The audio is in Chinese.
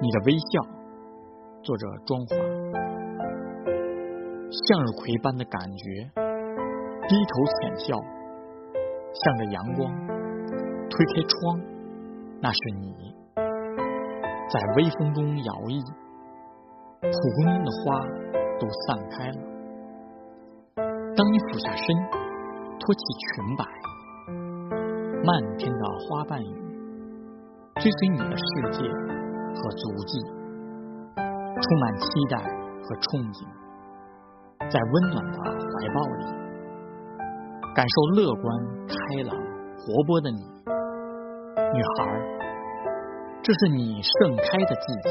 你的微笑做着妆华，向日葵般的感觉，低头浅笑，向着阳光，推开窗，那是你，在微风中摇曳，蒲公英的花都散开了。当你俯下身，托起裙摆，漫天的花瓣雨，追随你的世界和足迹，充满期待和憧憬，在温暖的怀抱里，感受乐观、开朗、活泼的你，女孩，这是你盛开的季节。